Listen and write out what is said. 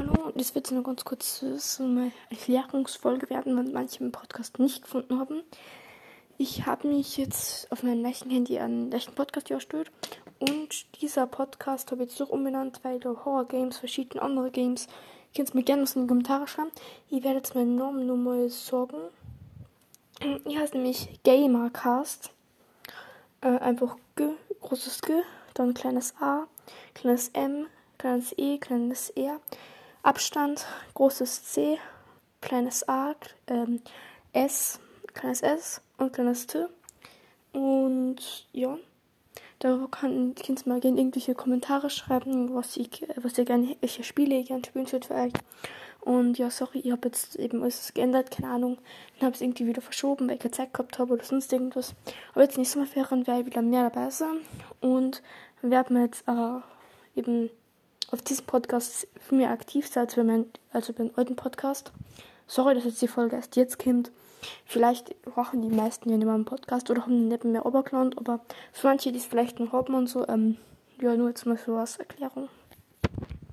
Hallo, das wird so eine ganz kurze so eine Erklärungsfolge werden, weil manche im Podcast nicht gefunden haben. Ich habe mich jetzt auf meinem nächsten Handy einen nächsten Podcast erstellt und dieser Podcast habe ich jetzt auch umbenannt, weil da Horror Games, verschiedene andere Games, ihr könnt mir gerne was in die Kommentare schreiben. Ich werde jetzt meinen Namen nur mal sagen. Ich heiße nämlich Gamercast. Äh, einfach G, großes G, dann kleines A, kleines M, kleines E, kleines R, Abstand, großes C, kleines A, ähm, S, kleines S und kleines T. Und ja, da kann Kind mal gerne irgendwelche Kommentare schreiben, was ich, was ihr gerne, welche Spiele ihr gerne spielen für euch. Und ja, sorry, ich habe jetzt eben alles geändert, keine Ahnung. Dann habe ich es irgendwie wieder verschoben, weil ich keine Zeit gehabt habe oder sonst irgendwas. Aber jetzt nächstes Mal werde ich wieder mehr dabei sein. Und werden wir jetzt äh, eben auf diesem Podcast viel mehr aktiv sein als bei, mein, also beim alten Podcast. Sorry, dass jetzt die Folge erst jetzt kommt. Vielleicht brauchen die meisten ja nicht mehr einen Podcast oder haben nicht mehr Oberklant, aber für manche, die es vielleicht noch haben und so, ähm, ja, nur jetzt mal so als Erklärung.